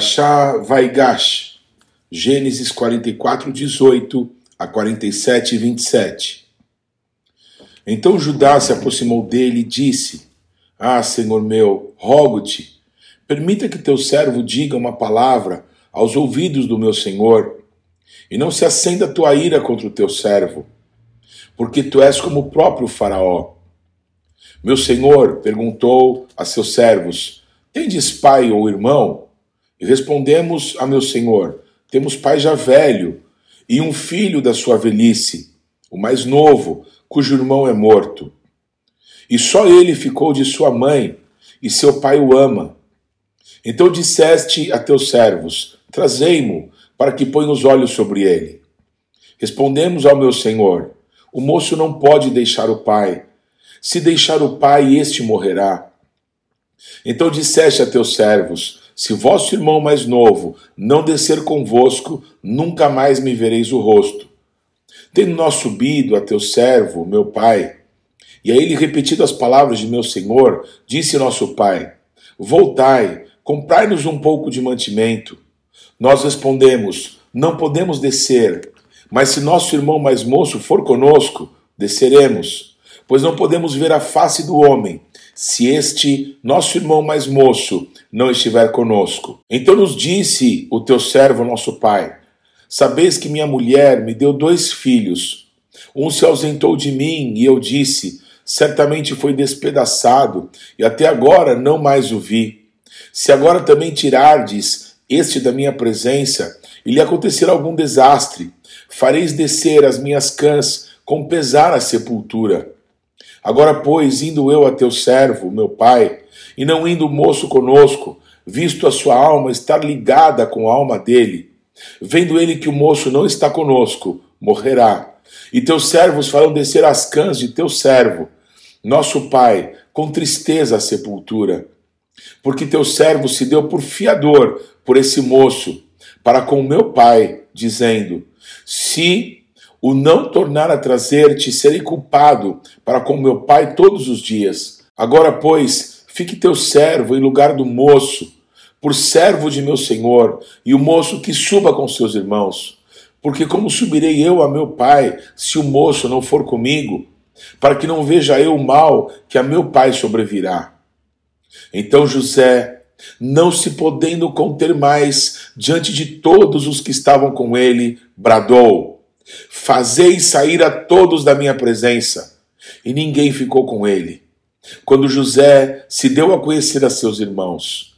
Parashá Vaigash, Gênesis 44, 18 a 47 e 27. Então Judá se aproximou dele e disse: Ah, Senhor meu, rogo-te, permita que teu servo diga uma palavra aos ouvidos do meu senhor, e não se acenda a tua ira contra o teu servo, porque tu és como o próprio Faraó. Meu senhor perguntou a seus servos: Tendes pai ou irmão? E respondemos a meu senhor: Temos pai já velho e um filho da sua velhice, o mais novo, cujo irmão é morto. E só ele ficou de sua mãe, e seu pai o ama. Então disseste a teus servos: Trazei-mo, para que ponha os olhos sobre ele. Respondemos ao meu senhor: O moço não pode deixar o pai. Se deixar o pai, este morrerá. Então disseste a teus servos: se vosso irmão mais novo não descer convosco, nunca mais me vereis o rosto. Tendo nós subido a teu servo, meu pai, e a ele repetido as palavras de meu senhor, disse nosso pai: Voltai, comprai-nos um pouco de mantimento. Nós respondemos: Não podemos descer, mas se nosso irmão mais moço for conosco, desceremos, pois não podemos ver a face do homem se este nosso irmão mais moço não estiver conosco. Então nos disse o teu servo, nosso pai: Sabeis que minha mulher me deu dois filhos. Um se ausentou de mim e eu disse: Certamente foi despedaçado, e até agora não mais o vi. Se agora também tirardes este da minha presença, e lhe acontecer algum desastre, fareis descer as minhas cãs com pesar à sepultura. Agora, pois, indo eu a teu servo, meu pai, e não indo o moço conosco, visto a sua alma estar ligada com a alma dele, vendo ele que o moço não está conosco, morrerá. E teus servos farão descer as cãs de teu servo, nosso pai, com tristeza à sepultura. Porque teu servo se deu por fiador por esse moço, para com meu pai, dizendo: Se o não tornar a trazer-te, serei culpado para com meu pai todos os dias. Agora, pois, fique teu servo em lugar do moço, por servo de meu senhor, e o moço que suba com seus irmãos. Porque como subirei eu a meu pai, se o moço não for comigo, para que não veja eu o mal que a meu pai sobrevirá? Então José, não se podendo conter mais diante de todos os que estavam com ele, bradou: Fazei sair a todos da minha presença. E ninguém ficou com ele. Quando José se deu a conhecer a seus irmãos,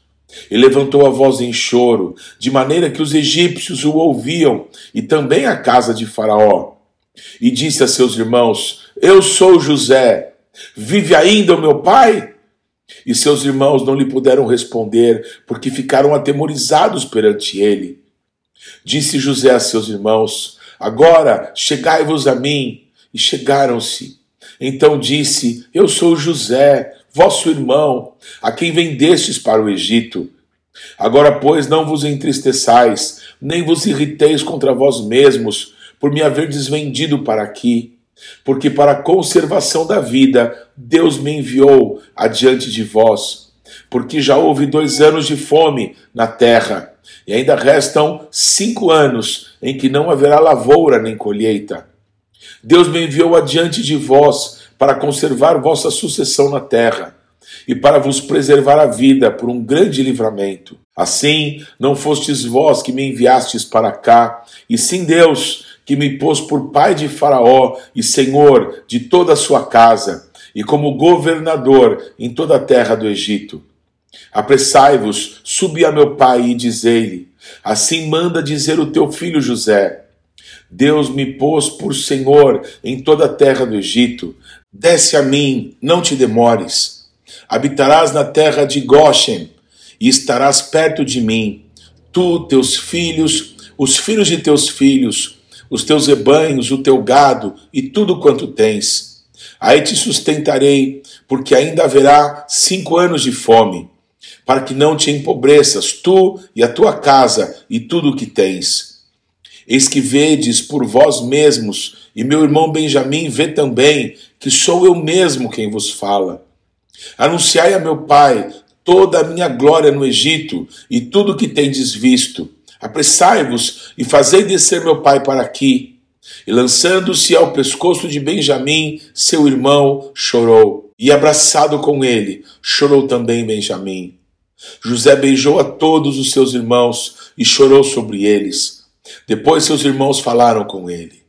e levantou a voz em choro, de maneira que os egípcios o ouviam, e também a casa de Faraó. E disse a seus irmãos: Eu sou José, vive ainda o meu pai? E seus irmãos não lhe puderam responder, porque ficaram atemorizados perante ele. Disse José a seus irmãos: Agora chegai-vos a mim. E chegaram-se. Então disse: Eu sou José, vosso irmão, a quem vendestes para o Egito. Agora, pois, não vos entristeçais, nem vos irriteis contra vós mesmos, por me haver desvendido para aqui. Porque para a conservação da vida Deus me enviou adiante de vós. Porque já houve dois anos de fome na terra e ainda restam cinco anos em que não haverá lavoura nem colheita. Deus me enviou adiante de vós para conservar vossa sucessão na terra e para vos preservar a vida por um grande livramento. Assim, não fostes vós que me enviastes para cá, e sim Deus, que me pôs por pai de Faraó e senhor de toda a sua casa, e como governador em toda a terra do Egito. Apressai-vos, subi a meu pai e dizei-lhe: Assim manda dizer o teu filho José: Deus me pôs por senhor em toda a terra do Egito. Desce a mim, não te demores. Habitarás na terra de Goshen e estarás perto de mim. Tu, teus filhos, os filhos de teus filhos, os teus rebanhos, o teu gado e tudo quanto tens. Aí te sustentarei, porque ainda haverá cinco anos de fome para que não te empobreças, tu e a tua casa e tudo o que tens. Eis que vedes por vós mesmos, e meu irmão Benjamim vê também, que sou eu mesmo quem vos fala. Anunciai a meu pai toda a minha glória no Egito e tudo que tendes visto. Apressai-vos e fazei descer meu pai para aqui. E lançando-se ao pescoço de Benjamim, seu irmão, chorou. E abraçado com ele, chorou também Benjamim. José beijou a todos os seus irmãos e chorou sobre eles. Depois seus irmãos falaram com ele.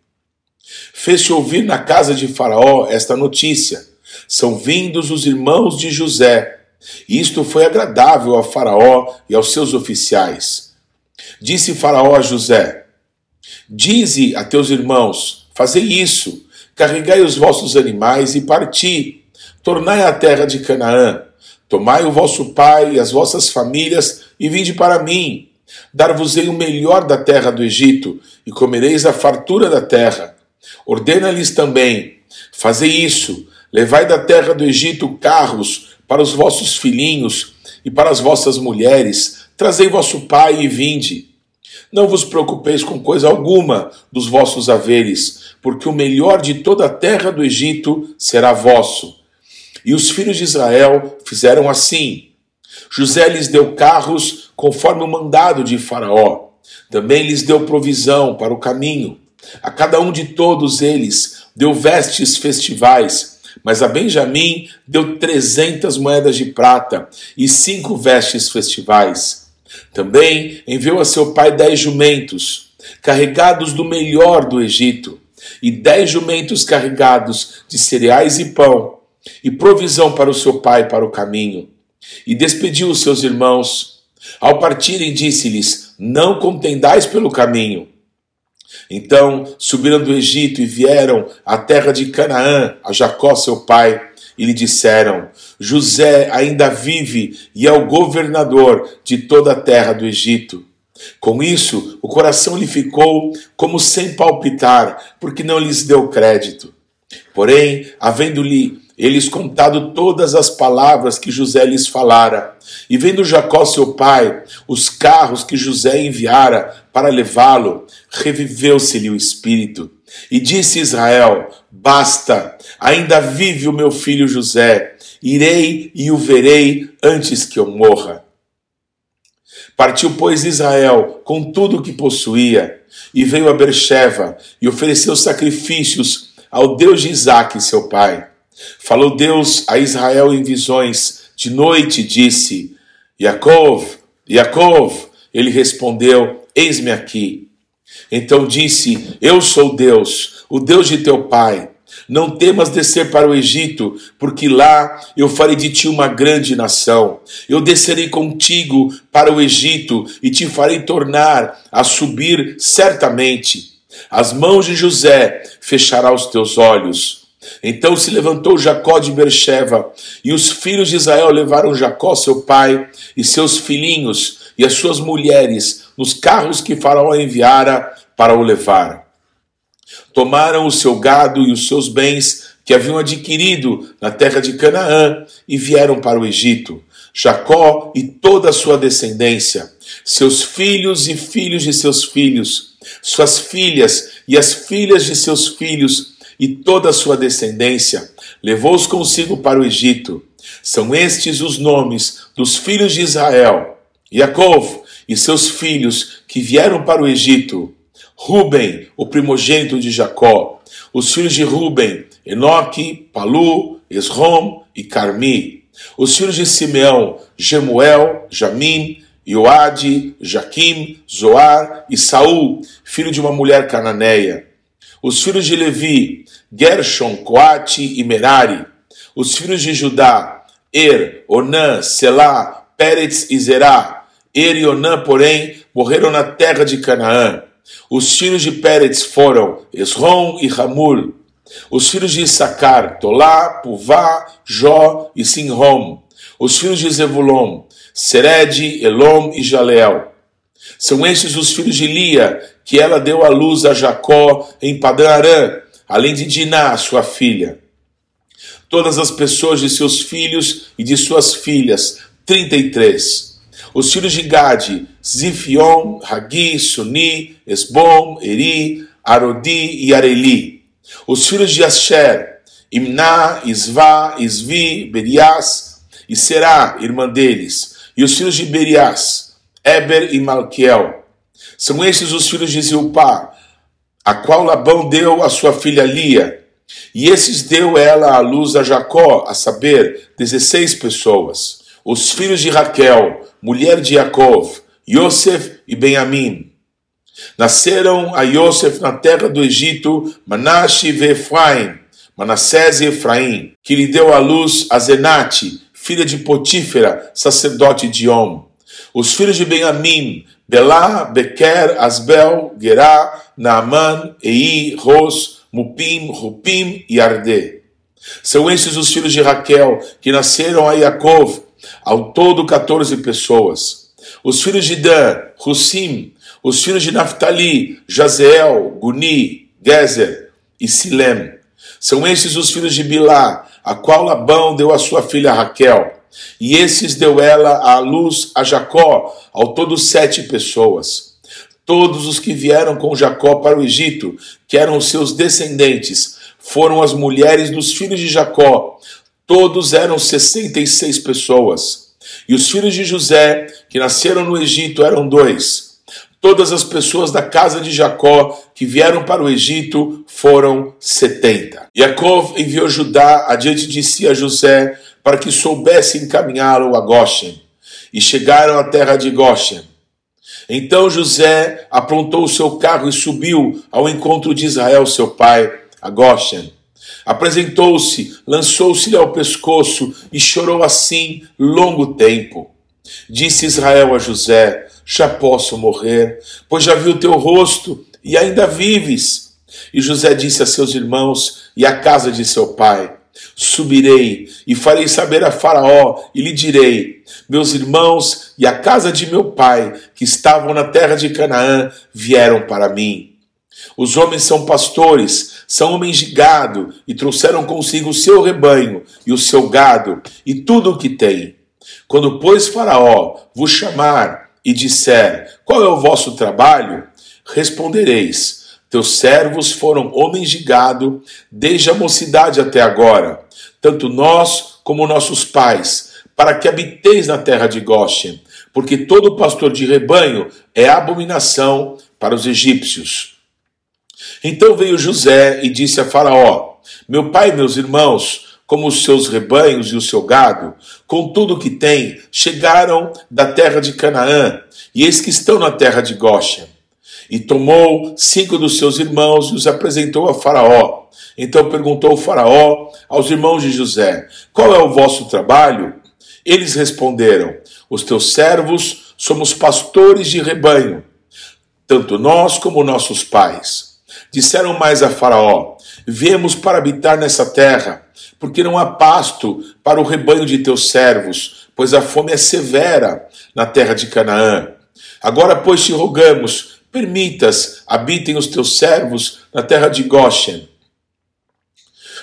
Fez-se ouvir na casa de Faraó esta notícia: são vindos os irmãos de José. Isto foi agradável a Faraó e aos seus oficiais. Disse Faraó a José: Dize a teus irmãos: Fazei isso, carregai os vossos animais e parti, tornai a terra de Canaã, tomai o vosso pai e as vossas famílias e vinde para mim. Dar-vos-ei o melhor da terra do Egito, e comereis a fartura da terra. Ordena-lhes também: Fazei isso, levai da terra do Egito carros para os vossos filhinhos e para as vossas mulheres, trazei vosso pai e vinde. Não vos preocupeis com coisa alguma dos vossos haveres, porque o melhor de toda a terra do Egito será vosso. E os filhos de Israel fizeram assim. José lhes deu carros conforme o mandado de Faraó. Também lhes deu provisão para o caminho. A cada um de todos eles deu vestes festivais, mas a Benjamim deu trezentas moedas de prata e cinco vestes festivais. Também enviou a seu pai dez jumentos, carregados do melhor do Egito, e dez jumentos carregados de cereais e pão, e provisão para o seu pai para o caminho. E despediu os seus irmãos. Ao partirem, disse-lhes: Não contendais pelo caminho então subiram do Egito e vieram à terra de Canaã, a Jacó seu pai, e lhe disseram: José ainda vive e é o governador de toda a terra do Egito. Com isso, o coração lhe ficou como sem palpitar, porque não lhes deu crédito. Porém, havendo-lhe eles contado todas as palavras que José lhes falara, e vendo Jacó seu pai, os carros que José enviara para levá-lo, reviveu-se-lhe o espírito. E disse Israel: Basta, ainda vive o meu filho José, irei e o verei antes que eu morra. Partiu, pois, Israel com tudo o que possuía, e veio a Bercheva, e ofereceu sacrifícios ao Deus de Isaque, seu pai. Falou Deus a Israel em visões. De noite disse: Yaakov, Yaakov. Ele respondeu: Eis-me aqui. Então disse: Eu sou Deus, o Deus de teu pai. Não temas descer para o Egito, porque lá eu farei de ti uma grande nação. Eu descerei contigo para o Egito e te farei tornar a subir certamente. As mãos de José fechará os teus olhos então se levantou Jacó de Bercheva, e os filhos de Israel levaram Jacó, seu pai, e seus filhinhos e as suas mulheres nos carros que Faraó enviara para o levar. Tomaram o seu gado e os seus bens que haviam adquirido na terra de Canaã e vieram para o Egito. Jacó e toda a sua descendência, seus filhos e filhos de seus filhos, suas filhas e as filhas de seus filhos e toda a sua descendência, levou-os consigo para o Egito. São estes os nomes dos filhos de Israel, Yaakov e seus filhos que vieram para o Egito. Ruben, o primogênito de Jacó, os filhos de Ruben, Enoque, Palu, Esrom e Carmi. Os filhos de Simeão, Jemuel, Jamim, Joade, Jaquim, Zoar e Saul, filho de uma mulher cananeia. Os filhos de Levi, Gershon, Coate e Merari. Os filhos de Judá, Er, Onã, Selá, Pérez e Zerá. Er e Onã, porém, morreram na terra de Canaã. Os filhos de Pérez foram Esrom e Ramul. Os filhos de Issacar, Tolá, Puvá, Jó e Sinrom. Os filhos de Zebulon, Sered, Elom e Jaleel. São estes os filhos de Lia, que ela deu à luz a Jacó em Padã Arã, além de Diná, sua filha. Todas as pessoas de seus filhos e de suas filhas, 33. Os filhos de Gade, Zifion, Hagi, Suni, Esbom, Eri, Arodi e Areli. Os filhos de Asher, Imná, Isvá, Isvi, Berias, e Será, irmã deles, e os filhos de Berias, Eber e Malquiel. São estes os filhos de Zilpá, a qual Labão deu a sua filha Lia, e esses deu ela à luz a Jacó, a saber, dezesseis pessoas. Os filhos de Raquel, mulher de Jacob, Yosef e Benjamim. Nasceram a Yosef na terra do Egito, Manasse e Efraim, Manassés e Efraim, que lhe deu à luz a Zenate, filha de Potífera, sacerdote de Om. Os filhos de Benjamim, Belá, Bequer, Asbel, Gerá, Naaman, Ei, Ros, Mupim, Rupim e Ardê. São esses os filhos de Raquel, que nasceram a Yaakov, ao todo 14 pessoas. Os filhos de Dan, Husim, os filhos de Naphtali, Jazeel, Guni, Gezer e Silem. São esses os filhos de Bilá, a qual Labão deu a sua filha Raquel. E esses deu ela à luz a Jacó, ao todo sete pessoas. Todos os que vieram com Jacó para o Egito, que eram os seus descendentes, foram as mulheres dos filhos de Jacó. Todos eram sessenta e seis pessoas. E os filhos de José, que nasceram no Egito, eram dois. Todas as pessoas da casa de Jacó que vieram para o Egito foram setenta. Jacó enviou Judá adiante de si a José para que soubesse encaminhá-lo a Goshen. E chegaram à terra de Goshen. Então José aprontou o seu carro e subiu ao encontro de Israel, seu pai, a Goshen. Apresentou-se, lançou-se-lhe ao pescoço e chorou assim longo tempo. Disse Israel a José: Já posso morrer, pois já vi o teu rosto e ainda vives. E José disse a seus irmãos e à casa de seu pai: Subirei e farei saber a Faraó e lhe direi: Meus irmãos e a casa de meu pai, que estavam na terra de Canaã, vieram para mim. Os homens são pastores, são homens de gado, e trouxeram consigo o seu rebanho e o seu gado e tudo o que tem. Quando, pois, Faraó vos chamar e disser: Qual é o vosso trabalho? Respondereis: teus servos foram homens de gado desde a mocidade até agora, tanto nós como nossos pais, para que habiteis na terra de Goshen, porque todo pastor de rebanho é abominação para os egípcios. Então veio José e disse a Faraó: Meu pai e meus irmãos, como os seus rebanhos e o seu gado, com tudo que tem, chegaram da terra de Canaã, e eis que estão na terra de Goshen. E tomou cinco dos seus irmãos e os apresentou a Faraó. Então perguntou Faraó aos irmãos de José: Qual é o vosso trabalho? Eles responderam: Os teus servos somos pastores de rebanho, tanto nós como nossos pais. Disseram mais a Faraó: Viemos para habitar nessa terra, porque não há pasto para o rebanho de teus servos, pois a fome é severa na terra de Canaã. Agora, pois, te rogamos, permitas habitem os teus servos na terra de Goshen.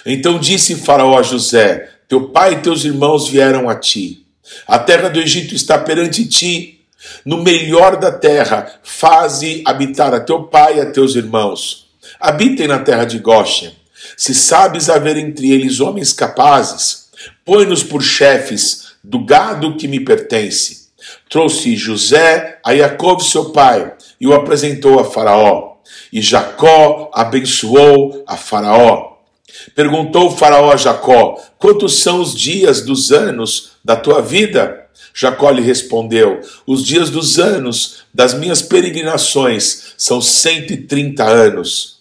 Então disse Faraó a José: Teu pai e teus irmãos vieram a ti. A terra do Egito está perante ti. No melhor da terra, faze habitar a teu pai e a teus irmãos. Habitem na terra de Goshen. Se sabes haver entre eles homens capazes, põe-nos por chefes do gado que me pertence. Trouxe José a Jacob, seu pai, e o apresentou a Faraó. E Jacó abençoou a Faraó. Perguntou Faraó a Jacó: Quantos são os dias dos anos da tua vida? Jacó lhe respondeu: Os dias dos anos das minhas peregrinações são cento e trinta anos.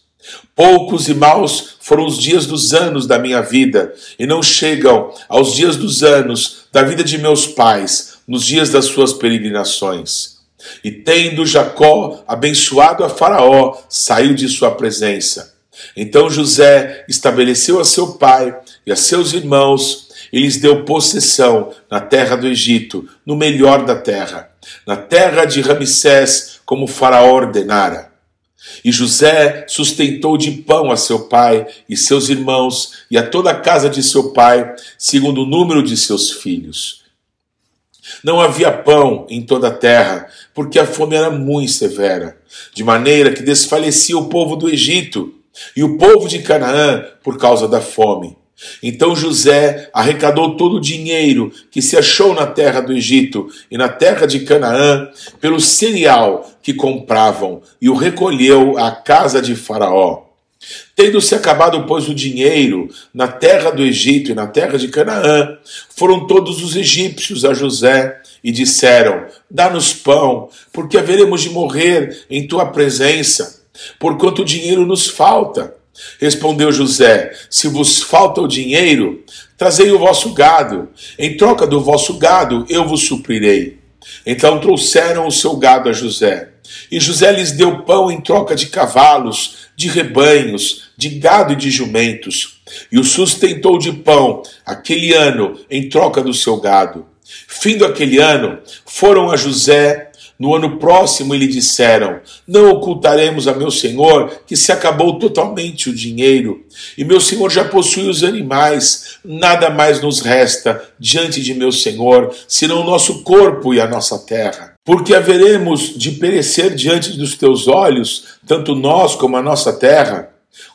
Poucos e maus foram os dias dos anos da minha vida, e não chegam aos dias dos anos da vida de meus pais, nos dias das suas peregrinações. E tendo Jacó abençoado a Faraó, saiu de sua presença. Então José estabeleceu a seu pai e a seus irmãos e lhes deu possessão na terra do Egito, no melhor da terra, na terra de Ramsés, como Faraó ordenara. E José sustentou de pão a seu pai e seus irmãos e a toda a casa de seu pai, segundo o número de seus filhos. Não havia pão em toda a terra, porque a fome era muito severa, de maneira que desfalecia o povo do Egito e o povo de Canaã por causa da fome. Então José arrecadou todo o dinheiro que se achou na terra do Egito e na terra de Canaã pelo cereal que compravam e o recolheu à casa de Faraó. Tendo-se acabado, pois, o dinheiro na terra do Egito e na terra de Canaã, foram todos os egípcios a José e disseram: Dá-nos pão, porque haveremos de morrer em tua presença, porquanto o dinheiro nos falta. Respondeu José: Se vos falta o dinheiro, trazei o vosso gado. Em troca do vosso gado, eu vos suprirei. Então trouxeram o seu gado a José. E José lhes deu pão em troca de cavalos, de rebanhos, de gado e de jumentos. E o sustentou de pão aquele ano em troca do seu gado. Findo aquele ano, foram a José no ano próximo, e lhe disseram: Não ocultaremos a meu senhor que se acabou totalmente o dinheiro, e meu senhor já possui os animais, nada mais nos resta diante de meu senhor, senão o nosso corpo e a nossa terra. Porque haveremos de perecer diante dos teus olhos, tanto nós como a nossa terra.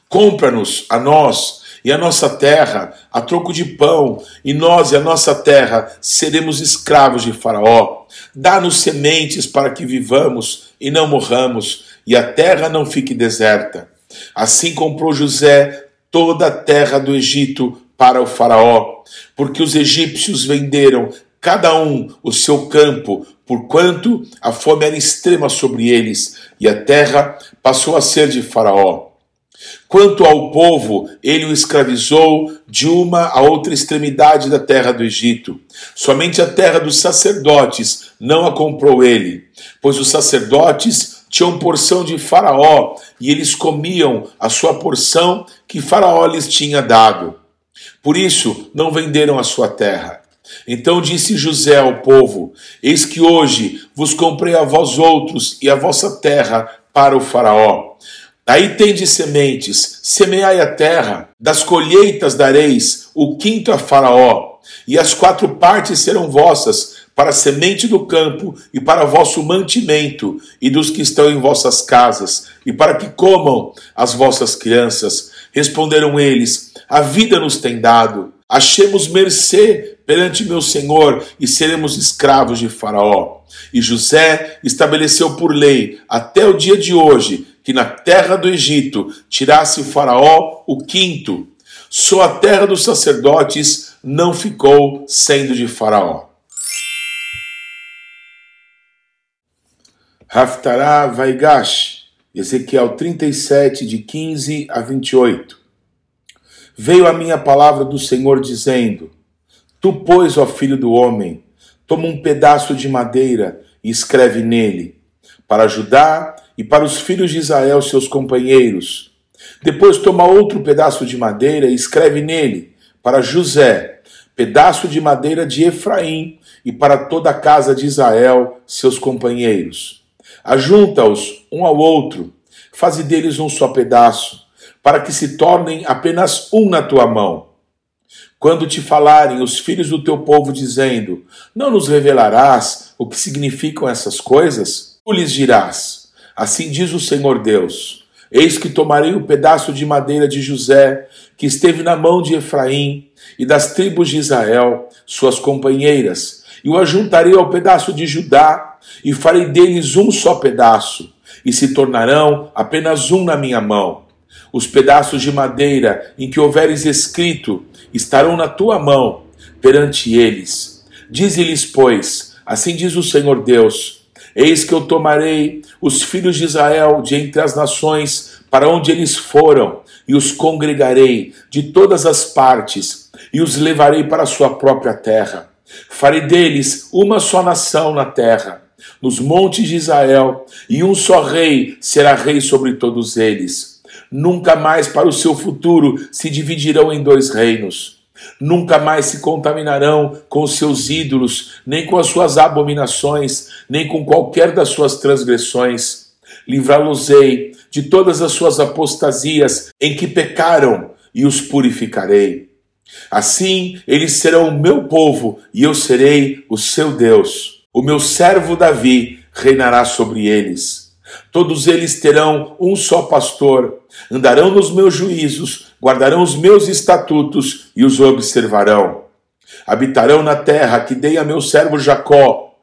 Compra-nos a nós e a nossa terra a troco de pão, e nós e a nossa terra seremos escravos de Faraó. Dá-nos sementes para que vivamos e não morramos, e a terra não fique deserta. Assim comprou José toda a terra do Egito para o Faraó, porque os egípcios venderam cada um o seu campo, porquanto a fome era extrema sobre eles, e a terra passou a ser de Faraó. Quanto ao povo, ele o escravizou de uma a outra extremidade da terra do Egito. Somente a terra dos sacerdotes não a comprou ele, pois os sacerdotes tinham porção de Faraó e eles comiam a sua porção que Faraó lhes tinha dado. Por isso, não venderam a sua terra. Então disse José ao povo: Eis que hoje vos comprei a vós outros e a vossa terra para o Faraó. Aí tendes sementes, semeai a terra, das colheitas dareis o quinto a Faraó, e as quatro partes serão vossas, para a semente do campo e para vosso mantimento, e dos que estão em vossas casas, e para que comam as vossas crianças. Responderam eles: A vida nos tem dado, achemos mercê perante meu senhor e seremos escravos de Faraó. E José estabeleceu por lei, até o dia de hoje, que na terra do Egito tirasse Faraó o quinto. Só a terra dos sacerdotes não ficou sendo de Faraó. Haftará Vaigash, Ezequiel 37, de 15 a 28. Veio a minha palavra do Senhor dizendo: Tu, pois, ó filho do homem, toma um pedaço de madeira e escreve nele, para Judá e para os filhos de Israel, seus companheiros. Depois toma outro pedaço de madeira e escreve nele, para José, pedaço de madeira de Efraim, e para toda a casa de Israel, seus companheiros. Ajunta-os um ao outro, faze deles um só pedaço, para que se tornem apenas um na tua mão. Quando te falarem os filhos do teu povo, dizendo: Não nos revelarás o que significam essas coisas, tu lhes dirás: Assim diz o Senhor Deus: Eis que tomarei o pedaço de madeira de José, que esteve na mão de Efraim, e das tribos de Israel, suas companheiras, e o ajuntarei ao pedaço de Judá, e farei deles um só pedaço, e se tornarão apenas um na minha mão. Os pedaços de madeira em que houveres escrito estarão na tua mão perante eles. Dize-lhes, pois, assim diz o Senhor Deus: Eis que eu tomarei os filhos de Israel de entre as nações para onde eles foram, e os congregarei de todas as partes, e os levarei para a sua própria terra. Farei deles uma só nação na terra, nos montes de Israel, e um só rei será rei sobre todos eles. Nunca mais para o seu futuro se dividirão em dois reinos Nunca mais se contaminarão com os seus ídolos, nem com as suas abominações, nem com qualquer das suas transgressões. Livrá-los-ei de todas as suas apostasias em que pecaram, e os purificarei. Assim eles serão o meu povo, e eu serei o seu Deus. O meu servo Davi reinará sobre eles. Todos eles terão um só pastor, andarão nos meus juízos, guardarão os meus estatutos e os observarão. Habitarão na terra que dei a meu servo Jacó,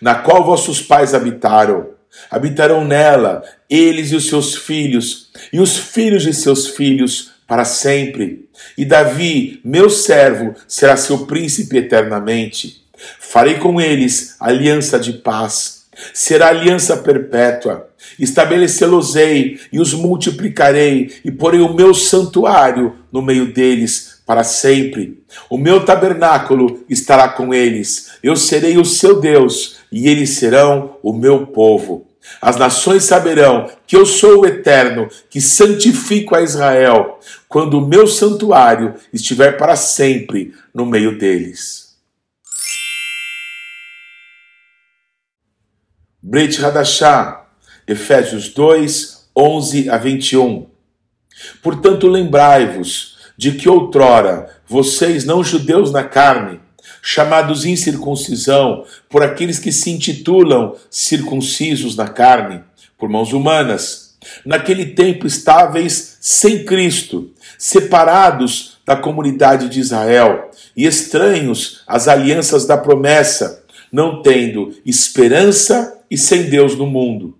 na qual vossos pais habitaram. Habitarão nela, eles e os seus filhos, e os filhos de seus filhos, para sempre. E Davi, meu servo, será seu príncipe eternamente. Farei com eles aliança de paz. Será aliança perpétua. Estabelecê-los-ei e os multiplicarei, e porei o meu santuário no meio deles para sempre. O meu tabernáculo estará com eles. Eu serei o seu Deus, e eles serão o meu povo. As nações saberão que eu sou o Eterno, que santifico a Israel, quando o meu santuário estiver para sempre no meio deles. Brit Hadashah, Efésios 2, 11 a 21. Portanto, lembrai-vos de que outrora vocês, não judeus na carne, chamados incircuncisão por aqueles que se intitulam circuncisos na carne, por mãos humanas, naquele tempo estáveis sem Cristo, separados da comunidade de Israel e estranhos às alianças da promessa, não tendo esperança e sem Deus no mundo.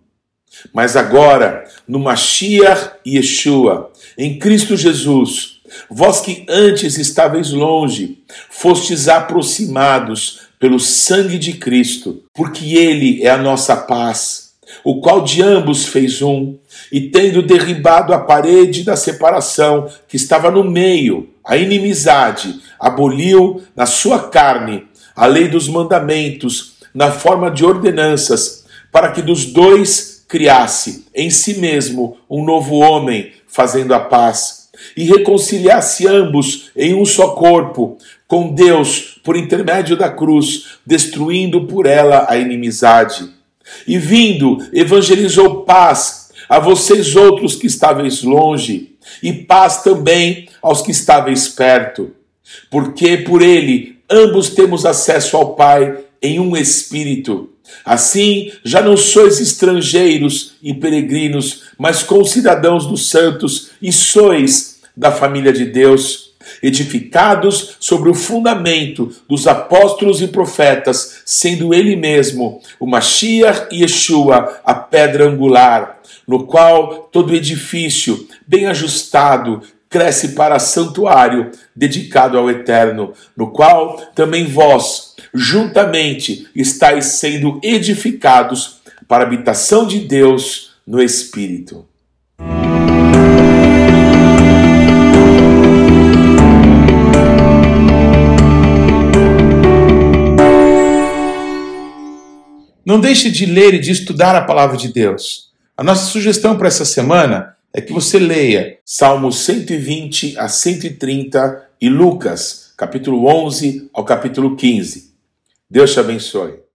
Mas agora, no Mashiach Yeshua, em Cristo Jesus, vós que antes estáveis longe, fostes aproximados pelo sangue de Cristo, porque Ele é a nossa paz, o qual de ambos fez um, e tendo derribado a parede da separação que estava no meio, a inimizade, aboliu na sua carne a lei dos mandamentos, na forma de ordenanças, para que dos dois criasse em si mesmo um novo homem, fazendo a paz, e reconciliasse ambos em um só corpo, com Deus por intermédio da cruz, destruindo por ela a inimizade. E vindo, evangelizou paz a vocês outros que estáveis longe, e paz também aos que estáveis perto, porque por ele ambos temos acesso ao Pai em um espírito. Assim, já não sois estrangeiros e peregrinos, mas concidadãos dos santos e sois da família de Deus, edificados sobre o fundamento dos apóstolos e profetas, sendo ele mesmo o Mashiach e Yeshua, a pedra angular, no qual todo edifício bem ajustado cresce para santuário dedicado ao Eterno, no qual também vós, juntamente, estáis sendo edificados para a habitação de Deus no Espírito. Não deixe de ler e de estudar a palavra de Deus. A nossa sugestão para essa semana é que você leia Salmos 120 a 130 e Lucas, capítulo 11 ao capítulo 15. Deus te abençoe.